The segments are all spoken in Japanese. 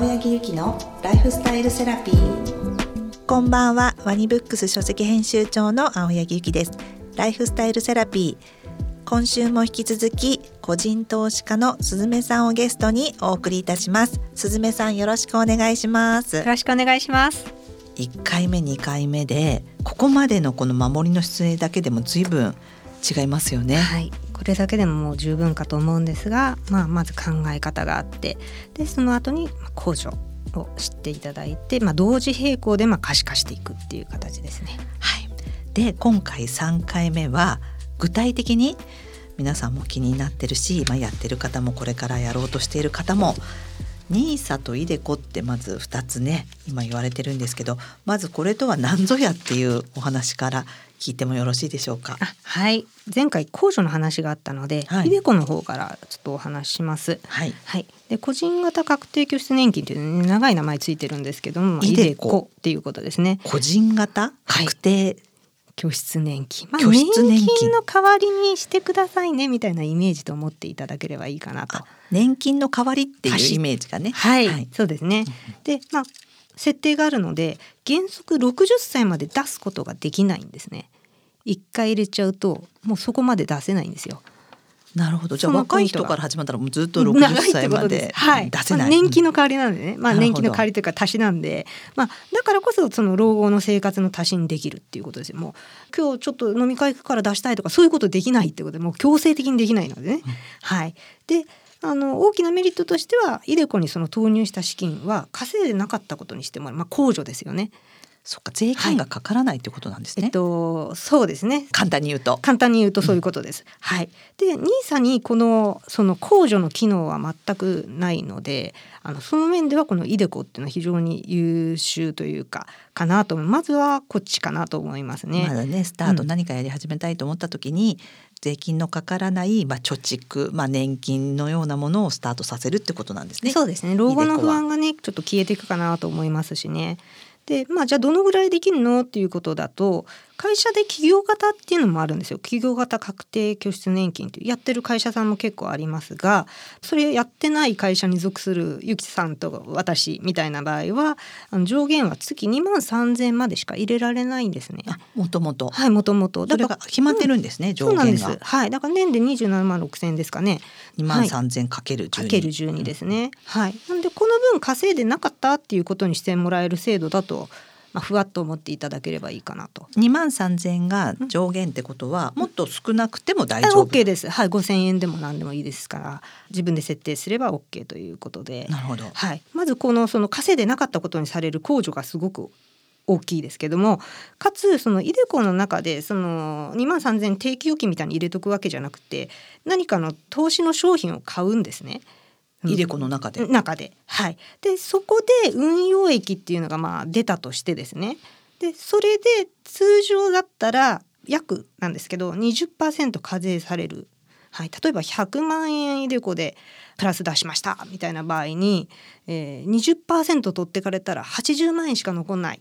青柳ゆきのライフスタイルセラピー。こんばんは。ワニブックス書籍編集長の青柳ゆきです。ライフスタイルセラピー。今週も引き続き個人投資家のすずめさんをゲストにお送りいたします。すずめさんよろしくお願いします。よろしくお願いします。1回目2回目でここまでのこの守りの姿勢だけでも随分違いますよね。はいこれだけでももう十分かと思うんですが、まあ、まず考え方があってでその後に控除を知っていただいて、まあ、同時並行でまあ可視化していくっていう形ですね。はい、で今回3回目は具体的に皆さんも気になってるし、まあ、やってる方もこれからやろうとしている方も NISA と iDeCo ってまず2つね今言われてるんですけどまずこれとは何ぞやっていうお話から聞いてもよろしいでしょうか？はい前回控除の話があったので、はい、イデコの方からちょっとお話します。はい。はい。で個人型確定拠出年金という、ね、長い名前ついてるんですけども、イデコっていうことですね。個人型？確定、はい拠出年金、まあ、年金の代わりにしてくださいねみたいなイメージと思っていただければいいかなと。年金の代わりっていうイメージがね。はい、はい、そうですね。で、まあ設定があるので原則60歳まで出すことができないんですね。一回入れちゃうともうそこまで出せないんですよ。なるほど。じゃあ若い人から始まったらもうずっと60歳まで出せない、はい、年金の代わりなんでね、まあ、年金の代わりというか足しなんで、まあ、だからこそその老後の生活の足しにできるっていうことですよ。もう今日ちょっと飲み会行くから出したいとかそういうことできないってことでもう強制的にできないのでね。うん、はい。であの大きなメリットとしてはイデコにその投入した資金は稼いでなかったことにしてもらう、まあ、控除ですよね。そっか税金がかからないってことなんですね。はい、えっとそうですね。簡単に言うと。簡単に言うとそういうことです。うん、はい。でニーサにこのその控除の機能は全くないので、あのその面ではこのイデコっていうのは非常に優秀というかかなとまずはこっちかなと思いますね。まだねスタート何かやり始めたいと思った時に、うん、税金のかからない、まあ、貯蓄、まあ、年金のようなものをスタートさせるってことなんですね。そうですね老後の不安がねちょっと消えていくかなと思いますしね。でまあじゃあどのぐらいできるの？っていうことだと会社で企業型っていうのもあるんですよ。企業型確定拠出年金ってやってる会社さんも結構ありますがそれやってない会社に属するゆきさんと私みたいな場合はあの上限は月2万3,000までしか入れられないんですね。もともと。はいもともと。だから決まってるんですね、うん、上限が。はい。だから年で27万6,000ですかね。2万3,000かける12、かける12ですね。はい。なんでこの分稼いでなかったっていうことにしてもらえる制度だとまあ、ふわっと思っていただければいいかなと。2万3,000円が上限ってことは、もっと少なくても大丈夫、OK です。はい、5,000円でも何でもいいですから自分で設定すれば OK ということで。なるほど。はい、まずこのその稼いでなかったことにされる控除がすごく大きいですけどもかつそのイデコの中でその2万3,000定期預金みたいに入れとくわけじゃなくて何かの投資の商品を買うんですね。イデコの中で。中で。はい。でそこで運用益っていうのがまあ出たとしてですね。でそれで通常だったら約なんですけど20%課税される。はい、例えば100万円イデコでプラス出しましたみたいな場合に、えー、20%取ってかれたら80万円しか残んない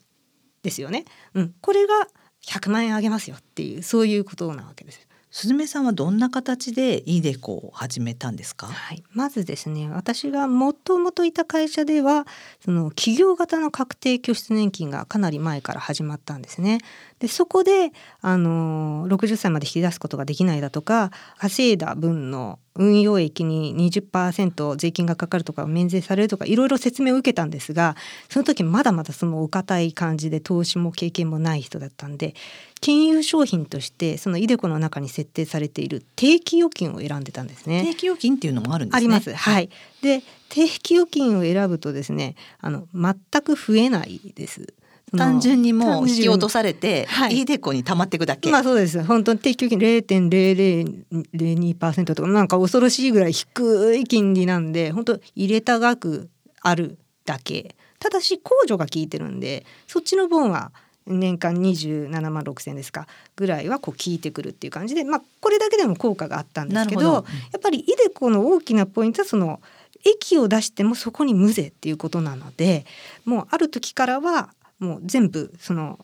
ですよね。うん、これが100万円あげますよっていうそういうことなわけです。すずめさんはどんな形でイデコを始めたんですか、はい、まずですね私がもともといた会社ではその企業型の確定拠出年金がかなり前から始まったんですね。でそこであの60歳まで引き出すことができないだとか稼いだ分の運用益に20%税金がかかるとか免税されるとかいろいろ説明を受けたんですがその時まだまだそのお堅い感じで投資も経験もない人だったんで金融商品としてそのイデコの中に設定されている定期預金を選んでたんですね。定期預金っていうのもあるんです、ね、あります。はい。で定期預金を選ぶとですねあの全く増えないです。単純にもう引き落とされて、はい、イデコに溜まっていくだけ。まあそうです。本当に定期預金0.0002%とかなんか恐ろしいぐらい低い金利なんで、本当入れた額あるだけ。ただし控除が効いてるんで、そっちの分は年間27万6千ですかぐらいはこう効いてくるっていう感じで、まあこれだけでも効果があったんですけど、どやっぱりイデコの大きなポイントはその益を出してもそこに無税っていうことなので、もうある時からはもう全部その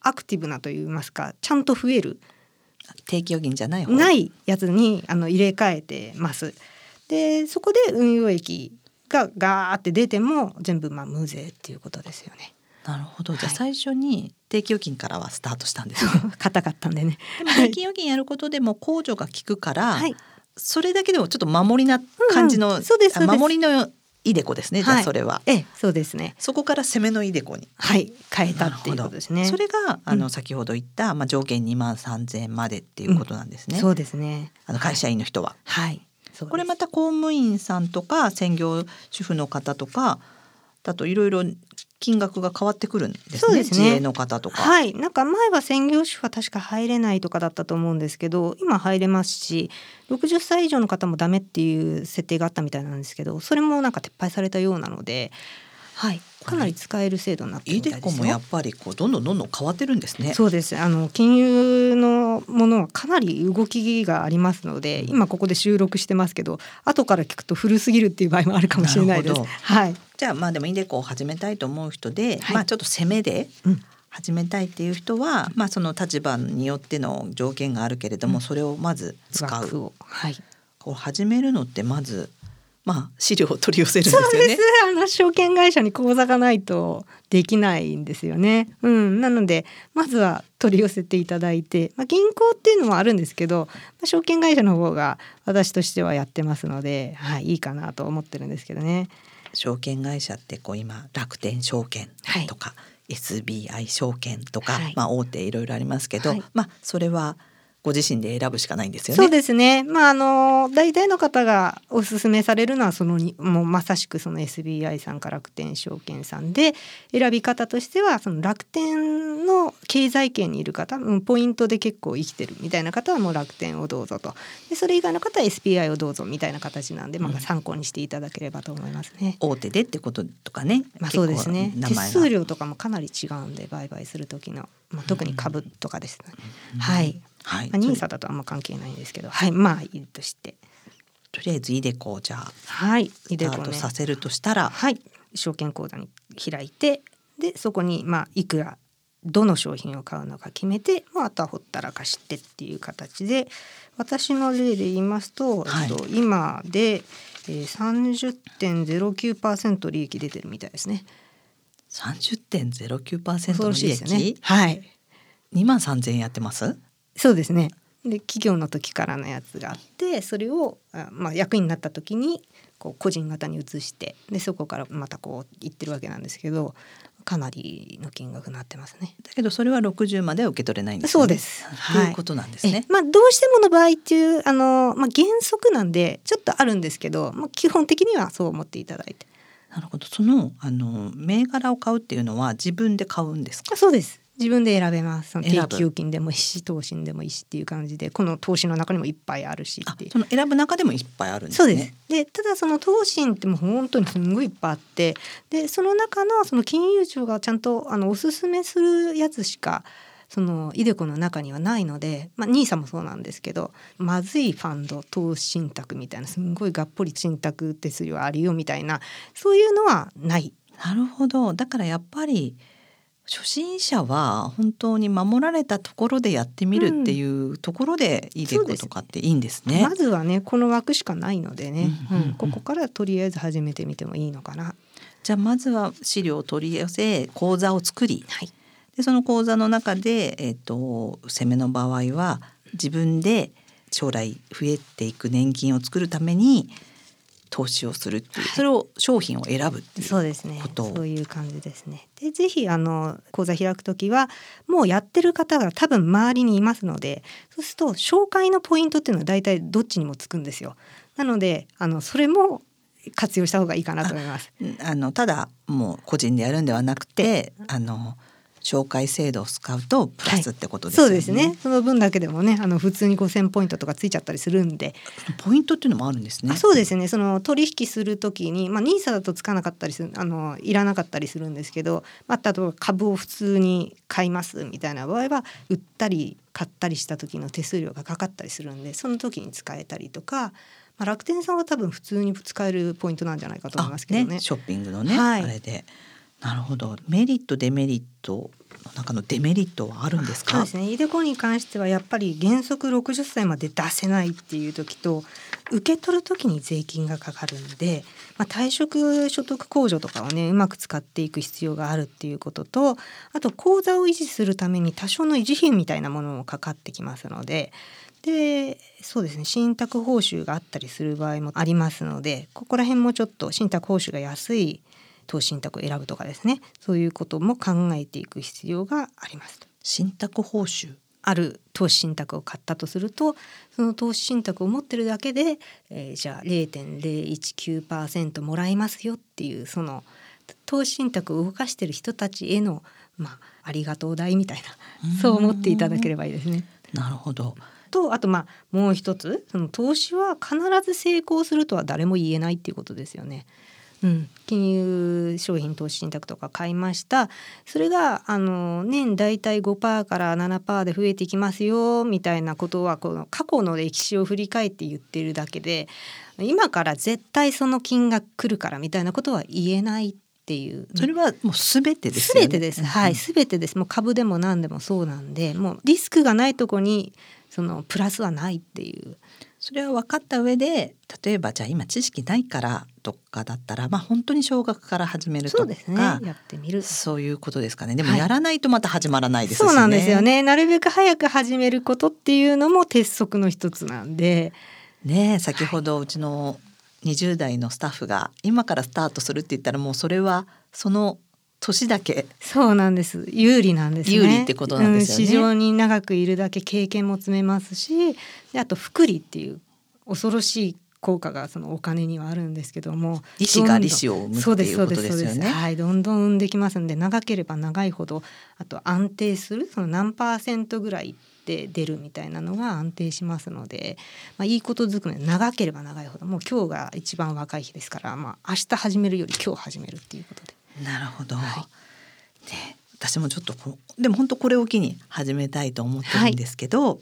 アクティブなといいますかちゃんと増える定期預金じゃないないやつにあの入れ替えてます。でそこで運用益がガーって出ても全部まあ無税っていうことですよね。なるほど。じゃあはい最初に定期預金からはスタートしたんですね。硬かったんでね。でも定期預金やることでも控除が効くから、はい。それだけでもちょっと守りな感じの、うん守りのイデコですね。じゃはいあそれは、ええ、そうですね。そこから攻めのイデコに。はい、変えたっていうことですね。それがあの、うん先ほど言ったまあ上限2万3000円までっていうことなんですね。そうですね。あの会社員の人は。はい。そうですこれまた公務員さんとか専業主婦の方とかだといろいろ金額が変わってくるんですね。そうですねの方とか。はい、なんか前は専業主婦は確か入れないとかだったと思うんですけど今入れますし60歳以上の方もダメっていう設定があったみたいなんですけどそれもなんか撤廃されたようなので、はい、かなり使える制度になっていですよ。デコもやっぱりこうどんどんどんどん変わってるんですね。そうですあの金融のものはかなり動きがありますので今ここで収録してますけど後から聞くと古すぎるっていう場合もあるかもしれないです。はい、じゃあまあでもイデコを始めたいと思う人で、はいまあちょっと攻めでうん始めたいっていう人は、まあその立場によっての条件があるけれども、うんそれをまず使う。はいこう始めるのってまずまあ資料を取り寄せるんですよねそうです。。あの証券会社に口座がないとできないんですよね。うん、なのでまずは取り寄せていただいて、まあ、銀行っていうのもあるんですけど、まあ、証券会社の方が私としてはやってますので、はい、いいかなと思ってるんですけどね。証券会社ってこう今楽天証券とか、SBI 証券とか、はい。まあ大手いろいろありますけど、はい。まあそれはご自身で選ぶしかないんですよね。そうですね。まああの大体の方がおすすめされるのはそのにもうまさしくその SBI さんか楽天証券さんで選び方としてはその楽天の経済圏にいる方、うんポイントで結構生きてるみたいな方はもう楽天をどうぞと。でそれ以外の方は SBI をどうぞみたいな形なんで、まあ参考にしていただければと思いますね。大手でってこととかね。まあそうですね。手数料とかもかなり違うんで売買する時の、まあ、特に株とかですね。はい。はい。まあ、ニーサだとあんま関係ないんですけど、はい、まあいいとして。とりあえずイデコをじゃあはい、スタートさせるとしたら、はい、証券口座に開いて、でそこにまあいくらどの商品を買うのか決めて、まあ、あとはほったらかしてっていう形で私の例で言いますと、はいと、今で、えー、30.09%利益出てるみたいですね。30.09%恐ろの利しいですよね益、。はい、2万3000円やってます？そうですね。で企業の時からのやつがあってそれをあまあ役員になった時にこう個人型に移してでそこからまたこう行ってるわけなんですけどかなりの金額になってますね。だけどそれは60までは受け取れないんですよね。そうですっていうことなんですね。えまあどうしてもの場合っていうあの、まあ、原則なんでちょっとあるんですけど、まあ、基本的にはそう思っていただいてなるほど。そのあの銘柄を買うっていうのは自分で買うんですか？あそうです自分で選べますその定期預金でもいいし投資でもいいしっていう感じでこの投資の中にもいっぱいあるしあってその選ぶ中でもいっぱいあるんですね。そうです。でただその投信ってもう本当にすんごいいっぱいあってでその中のその金融庁がちゃんとあのおすすめするやつしかそのイデコの中にはないので、まあ、ニーサもそうなんですけどまずいファンド投資信託みたいなすんごいがっぽり信託手数料あるよみたいなそういうのはない。なるほど。だからやっぱり初心者は本当に守られたところでやってみるっていうところでいいデコとかっていいんですね。まずはねこの枠しかないのでね、うんうんうん。うん。ここからとりあえず始めてみてもいいのかな。じゃあまずは資料を取り寄せ講座を作り、はい。でその講座の中で、えっと攻めの場合は自分で将来増えていく年金を作るために投資をするっていう、はい。それを商品を選ぶっていうそうですね。そういう感じですね。でぜひあの講座開くときはもうやってる方が多分周りにいますのでそうすると紹介のポイントっていうのは大体どっちにもつくんですよ。なのであのそれも活用した方がいいかなと思います。あのただもう個人でやるんではなくてあの紹介制度を使うとプラスってことですよね。そうですね。その分だけでもねあの普通に5000ポイントとかついちゃったりするんで。ポイントっていうのもあるんですね。あそうですね。その取引する時に、まあ、NISA だとつかなかったりするあのいらなかったりするんですけど、まあ、例えば株を普通に買いますみたいな場合は売ったり買ったりした時の手数料がかかったりするんでその時に使えたりとか、まあ、楽天さんは多分普通に使えるポイントなんじゃないかと思いますけどね。あショッピングのね、はい。あれでなるほど。メリットデメリットの中のデメリットはあるんですか？そうですね。イデコに関してはやっぱり原則60歳まで出せないっていう時と受け取る時に税金がかかるんで、まあ、退職所得控除とかをねうまく使っていく必要があるっていうこととあと口座を維持するために多少の維持費みたいなものもかかってきますのででそうですね。信託報酬があったりする場合もありますのでここら辺もちょっと信託報酬が安い投資信託を選ぶとかですね。そういうことも考えていく必要があります信託報酬？ある投資信託を買ったとするとその投資信託を持ってるだけで、えー、じゃあ0.019%もらえますよっていうその投資信託を動かしてる人たちへの、まあ、ありがとう代みたいなそう思っていただければいいですね。なるほど。とあとまあもう一つその投資は必ず成功するとは誰も言えないっていうことですよね。うん、金融商品投資信託とか買いましたそれがあの年大体5%から7%で増えていきますよみたいなことはこの過去の歴史を振り返って言ってるだけで今から絶対その金額来るからみたいなことは言えないっていうそれはもうすべてですよね。すべてです。はい、すべてです。もう株でも何でもそうなんで、もうリスクがないとこにそのプラスはないっていう。それは分かった上で例えばじゃあ今知識ないからとかだったらまあ本当に少額から始めるとかそうですね。やってみるそういうことですかね。でもやらないとまた始まらないです、ね。はい、そうなんですよね。なるべく早く始めることっていうのも鉄則の一つなんで。ね先ほどうちの20代のスタッフが今からスタートするって言ったらもうそれはその年だけ。そうなんです。有利なんです、ね、有利ってことなんですよね、うん、市場に長くいるだけ経験も積めますしあと福利っていう恐ろしい効果がそのお金にはあるんですけども利子が利子を生むっていうことですよね。はい。どんどん生んできますんで長ければ長いほどあと安定するその何パーセントぐらいで出るみたいなのが安定しますので、まあ、いいことずくめ長ければ長いほどもう今日が一番若い日ですから、まあ、明日始めるより今日始めるっていうことで。なるほど、はい、ね、私もちょっとでも本当これを機に始めたいと思ってるんですけど、はい、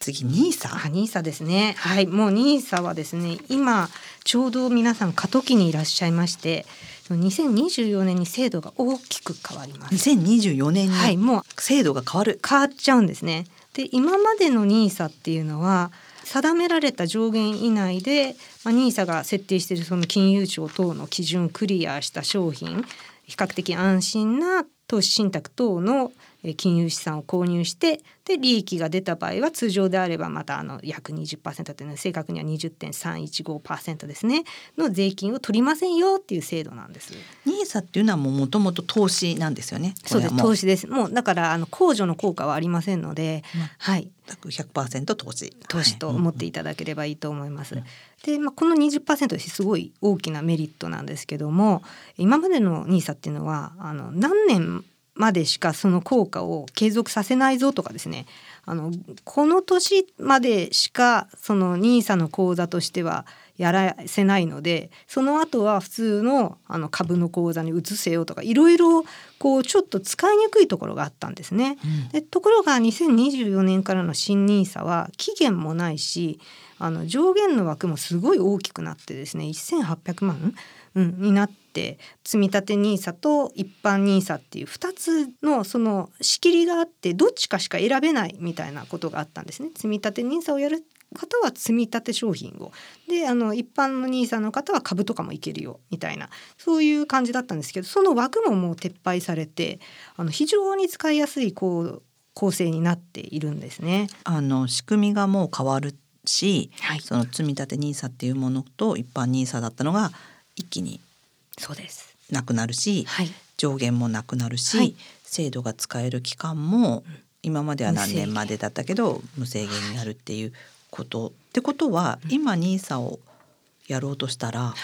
次ニーサ？ニーサですね。はい。もうニーサはですね今ちょうど皆さん過渡期にいらっしゃいまして2024年に制度が大きく変わります。2024年にもう制度が変わる、変わっちゃうんですね。で今までのニーサっていうのは定められた上限以内で、まあ、NISA が設定しているその金融庁等の基準クリアした商品比較的安心な投資信託等の金融資産を購入してで利益が出た場合は通常であればまたあの約20%というのは正確には20.315%ですねの税金を取りませんよっていう制度なんです。ニーサっていうのはもともと投資なんですよね。そうです投資です。もうだからあの控除の効果はありませんので、うん、はい。100%投資投資と思っていただければいいと思います。はいで、まあ、この20%すごい大きなメリットなんですけども今までの NISA っていうのはあの何年までしかその効果を継続させないぞとかですねあのこの年までしかその NISA の口座としてはやらせないのでその後は普通のあの株の口座に移せよとかいろいろこうちょっと使いにくいところがあったんですね。うん、でところが2024年からの新 NISA は期限もないしあの上限の枠もすごい大きくなってですね1800万、うん、になって。って積立 NISA と一般 NISA っていう2つのその仕切りがあってどっちかしか選べないみたいなことがあったんですね。積み立 NISA をやる方は積み立て商品をであの一般の NISA の方は株とかもいけるよみたいなそういう感じだったんですけどその枠ももう撤廃されてあの非常に使いやすいこう構成になっているんですね。あの仕組みがもう変わるし、はい、その積み立て NISA っていうものと一般 NISA だったのが一気にそうです。なくなるし、はい、上限もなくなるし、はい、制度が使える期間も今までは何年までだったけど無制限になるっていうこと、はい、ってことは、今 NISA をやろうとしたら、は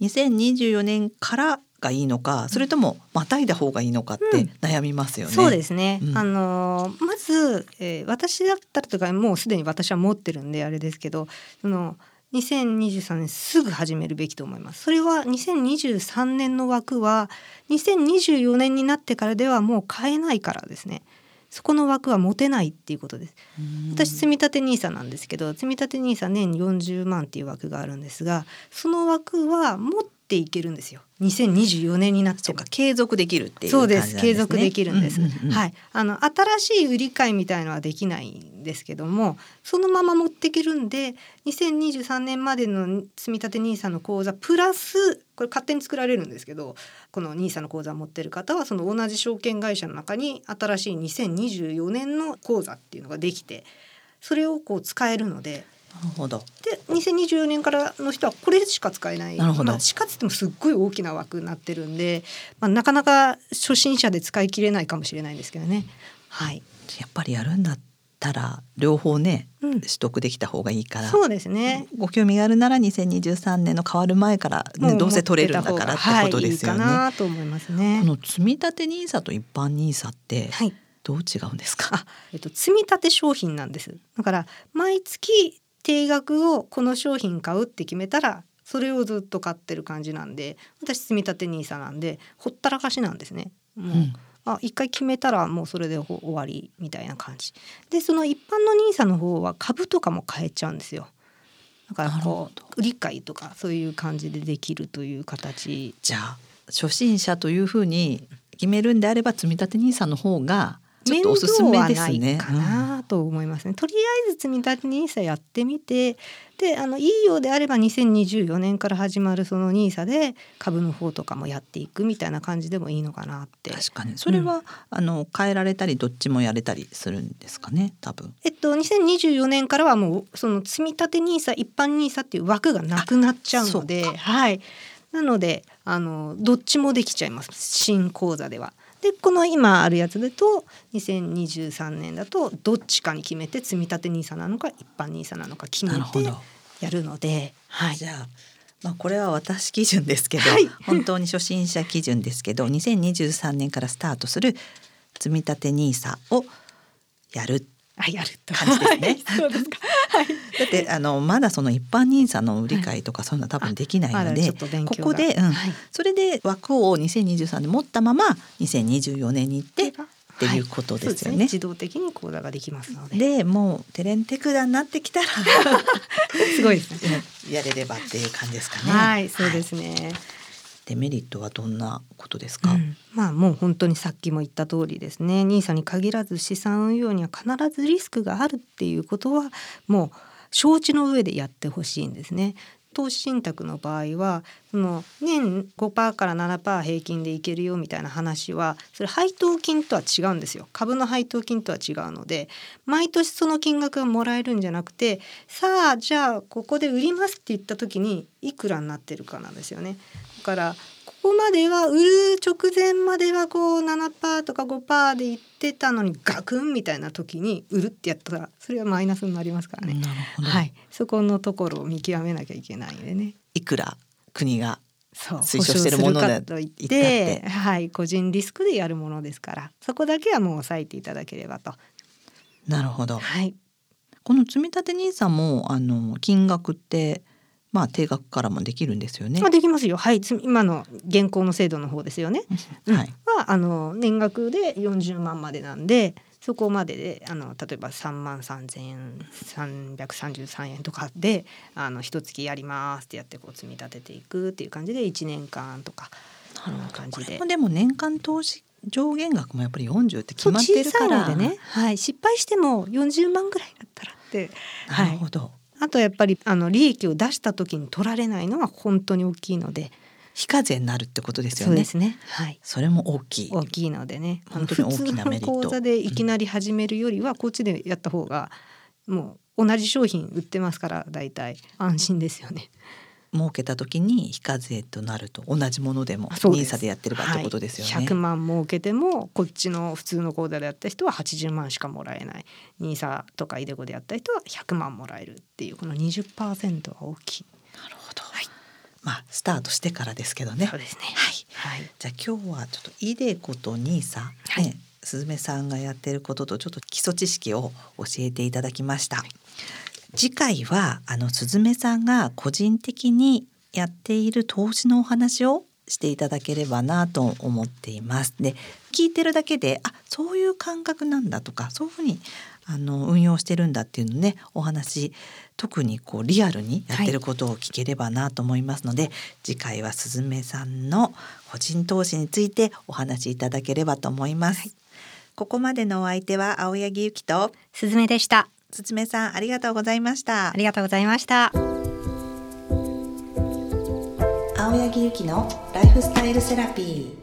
い、2024年からがいいのかそれともまたいだ方がいいのかって悩みますよね。うん、そうですね、うん、あのまず、えー、私だったらとかもうすでに私は持ってるんであれですけどその2023年すぐ始めるべきと思います。それは2023年の枠は2024年になってからではもう買えないからですね。そこの枠は持てないっていうことです。私積立 NISA なんですけど積立 NISA 年40万っていう枠があるんですがその枠は持っっていけるんですよ。2024年になって継続できるっていうそうで感じなんですね。す。継続できるんです、うううんはい。あの新しい売り買いみたいのはできないんですけどもそのまま持っていけるんで2023年までの積立 NISA の口座プラスこれ勝手に作られるんですけどこの NISA の口座を持ってる方はその同じ証券会社の中に新しい2024年の口座っていうのができてそれをこう使えるのでなるほど。で2024年からの人はこれしか使えないなるほどまあ、しかつってもすっごい大きな枠になってるんで、まあ、なかなか初心者で使い切れないかもしれないんですけどね。はい、やっぱりやるんだったら両方ねうん、取得できた方がいいから。そうですね。ご興味があるなら2023年の変わる前から、ね、もどうせ取れるんだからってことですよね。はい、いいかなと思いますねこ。の積立 NISA と一般 NISA ってはい、どう違うんですか？あ、えっと積み立て商品なんです。だから毎月定額をこの商品買うって決めたら。それをずっと買ってる感じなんで私積み立て NISA なんでほったらかしなんですね。もううんあ一回決めたらもうそれでほ終わりみたいな感じでその一般の NISA の方は株とかも買えちゃうんですよだからこう売り買いとかそういう感じでできるという形じゃあ初心者というふうに決めるんであれば積立 NISA の方がちょっとおすすめですね。面倒はないかなと思いますね、とりあえず積み立て NISA やってみてであのいいようであれば2024年から始まるその NISA で株の方とかもやっていくみたいな感じでもいいのかなって。確かに。それは、あの変えられたりどっちもやれたりするんですかね多分。えっと、2024年からはもうその積み立て NISA 一般 NISA っていう枠がなくなっちゃうので。はい、なのであのどっちもできちゃいます。新口座では。でこの今あるやつだと2023年だとどっちかに決めて積み立て NISA なのか一般 NISA なのか決めて。やるので、はい、じゃあ。まあ、これは私基準ですけど、はい 本当に初心者基準ですけど2023年からスタートする積立 NISA をやるあやると感じですねはいそうですか。はい。だってあのまだその一般 NISA の売り買いとかそんな多分できないので、ちょっと勉強がここで、うんはいそれで枠を2023で持ったまま2024年に行ってっていうことですよね。はいそう自動的に口座ができますので。でもうテレンテクダになってきたら すごいですね。やれればっていう感じですかね。はい、そうですはいね。デメリットはどんなことですか？うんまあもう本当にさっきも言った通りですね NISA に限らず資産運用には必ずリスクがあるっていうことはもう承知の上でやってほしいんですね。投資信託の場合はその年5%から7%平均でいけるよみたいな話はそれ配当金とは違うんですよ株の配当金とは違うので毎年その金額がもらえるんじゃなくてさあじゃあここで売りますって言った時にいくらになってるかなんですよね。だからここまでは売る直前まではこう7%とか5%で言ってたのにガクンみたいな時に売るってやったらそれはマイナスになりますからね。なるほど、はい、そこのところを見極めなきゃいけないんでね。いくら国が推奨してるものでといっ言ったってて、はい、個人リスクでやるものですから、そこだけはもう抑えていただければと。なるほど。はい、この積立 NISA もあの金額ってまあ定額からもできるんですよねまあ。できますよ。はい、つ今の現行の制度の方ですよね。うんはい。はあの年額で40万までなんでそこまでであの例えば3万3333円とかであの一月やりますってやってこう積み立てていくっていう感じで1年間とかこんな感じで。でも年間投資上限額もやっぱり40って決まってるからでね、はい、失敗しても40万ぐらいだったらって、なはい、るほど。あとやっぱりあの利益を出した時に取られないのは本当に大きいので非課税になるってことですよね。そうですね、はい、それも大きい。大きいのでね本当に大きなメリット普通の講座でいきなり始めるよりはこっちでやった方がもう同じ商品売ってますから大体安心ですよね。儲けた時に非課税となると同じものでも NISA でやってればってことですよね。はい、100万儲けてもこっちの普通の口座でやった人は80万しかもらえない NISA とかイデコでやった人は100万もらえるっていうこの20%は大きい。なるほど。まあスタートしてからですけどね。そうですね。はい。はい。じゃあ今日はちょっとイデコとニーサ、はいね、すずめさんがやってることとちょっと基礎知識を教えていただきました。次回はあのすずめさんが個人的にやっている投資のお話をしていただければなと思っています。で聞いてるだけであそういう感覚なんだとかそういうふうにあの運用してるんだっていうのねお話特にこうリアルにやってることを聞ければなと思いますので、はい、次回はすずめさんの個人投資についてお話しいただければと思います。はい、ここまでのお相手は青柳ゆきとすずめでした。すずめさんありがとうございました。ありがとうございました。青柳ゆきのライフスタイルセラピー。